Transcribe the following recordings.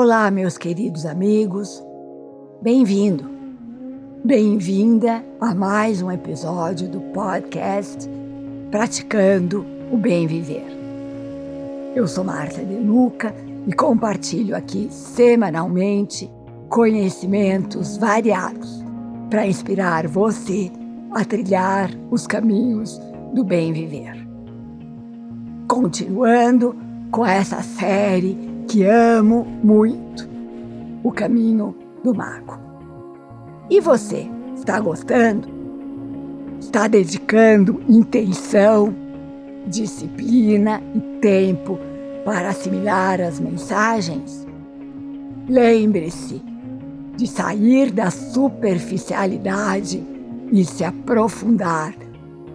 Olá, meus queridos amigos. Bem-vindo, bem-vinda a mais um episódio do podcast Praticando o Bem Viver. Eu sou Marta De Luca e compartilho aqui semanalmente conhecimentos variados para inspirar você a trilhar os caminhos do bem viver. Continuando com essa série que amo muito, O Caminho do Mago. E você, está gostando? Está dedicando intenção, disciplina e tempo para assimilar as mensagens? Lembre-se de sair da superficialidade e se aprofundar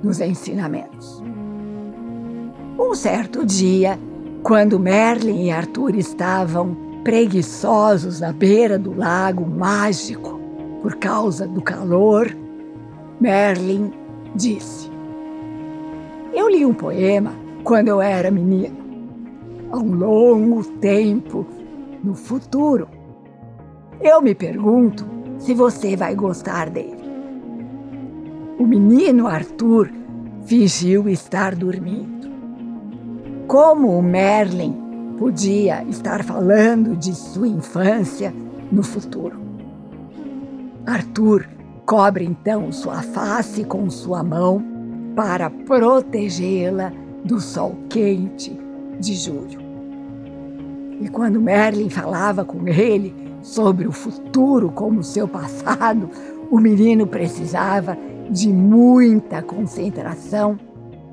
nos ensinamentos. Um certo dia, quando Merlin e Arthur estavam preguiçosos na beira do lago mágico por causa do calor, Merlin disse: Eu li um poema quando eu era menino, há um longo tempo no futuro. Eu me pergunto se você vai gostar dele. O menino Arthur fingiu estar dormindo. Como o Merlin podia estar falando de sua infância no futuro? Arthur cobre então sua face com sua mão para protegê-la do sol quente de julho. E quando Merlin falava com ele sobre o futuro como seu passado, o menino precisava de muita concentração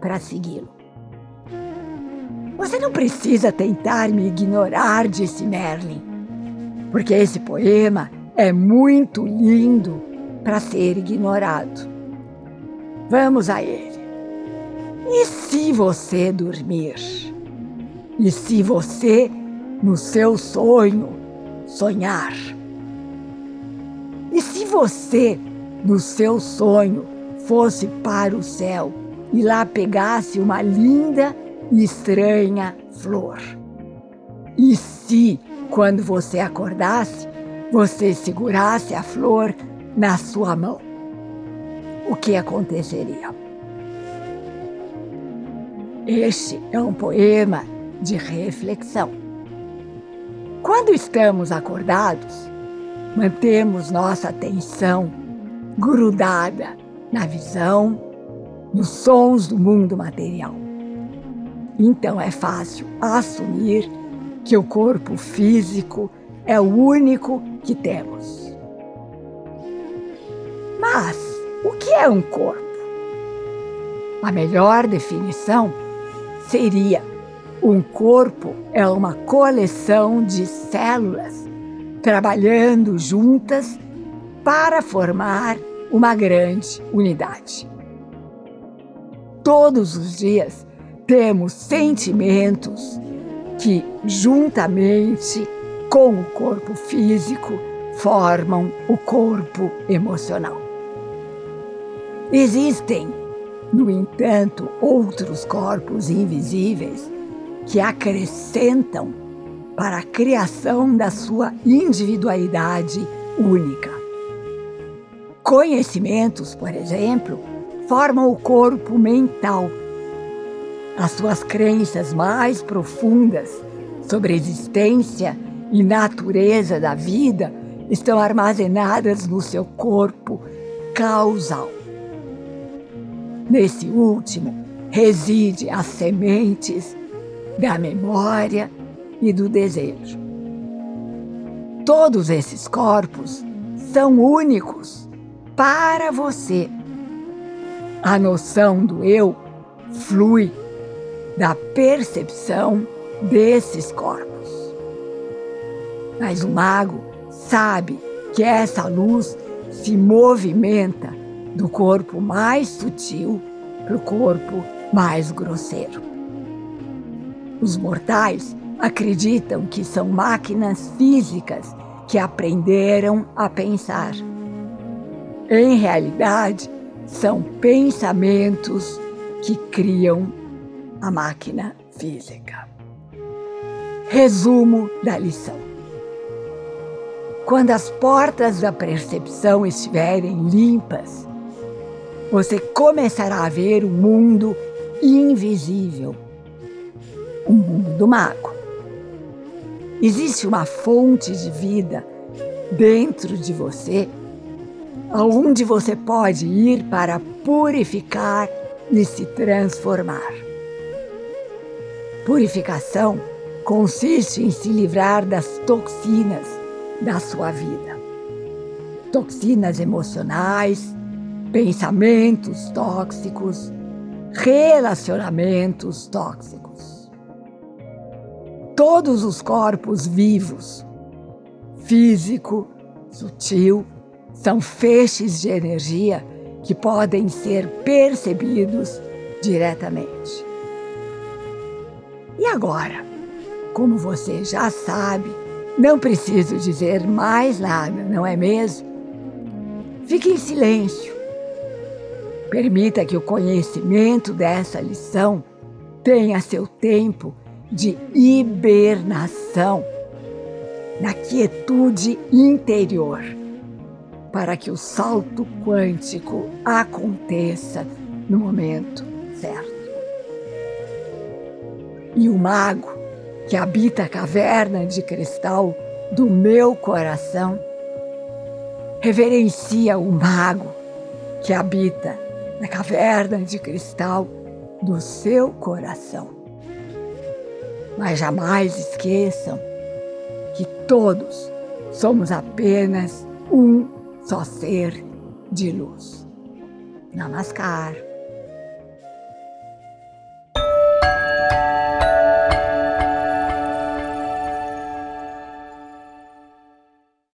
para segui-lo. Você não precisa tentar me ignorar, disse Merlin, porque esse poema é muito lindo para ser ignorado. Vamos a ele. E se você dormir? E se você, no seu sonho, sonhar? E se você, no seu sonho, fosse para o céu e lá pegasse uma linda estranha flor. E se, quando você acordasse, você segurasse a flor na sua mão? O que aconteceria? Este é um poema de reflexão. Quando estamos acordados, mantemos nossa atenção grudada na visão, nos sons do mundo material. Então é fácil assumir que o corpo físico é o único que temos. Mas o que é um corpo? A melhor definição seria: um corpo é uma coleção de células trabalhando juntas para formar uma grande unidade. Todos os dias temos sentimentos que, juntamente com o corpo físico, formam o corpo emocional. Existem, no entanto, outros corpos invisíveis que acrescentam para a criação da sua individualidade única. Conhecimentos, por exemplo, formam o corpo mental as suas crenças mais profundas sobre a existência e natureza da vida estão armazenadas no seu corpo causal. Nesse último reside as sementes da memória e do desejo. Todos esses corpos são únicos para você. A noção do eu flui da percepção desses corpos. Mas o mago sabe que essa luz se movimenta do corpo mais sutil para o corpo mais grosseiro. Os mortais acreditam que são máquinas físicas que aprenderam a pensar. Em realidade, são pensamentos que criam a máquina física. Resumo da lição. quando as portas da percepção estiverem limpas, você começará a ver o mundo invisível o mundo do mago. Existe uma fonte de vida dentro de você, aonde você pode ir para purificar e se transformar. Purificação consiste em se livrar das toxinas da sua vida. Toxinas emocionais, pensamentos tóxicos, relacionamentos tóxicos. Todos os corpos vivos, físico, sutil, são feixes de energia que podem ser percebidos diretamente. E agora, como você já sabe, não preciso dizer mais nada, não é mesmo? Fique em silêncio. Permita que o conhecimento dessa lição tenha seu tempo de hibernação na quietude interior para que o salto quântico aconteça no momento certo. E o mago que habita a caverna de cristal do meu coração reverencia o mago que habita na caverna de cristal do seu coração. Mas jamais esqueçam que todos somos apenas um só ser de luz. Namaskar.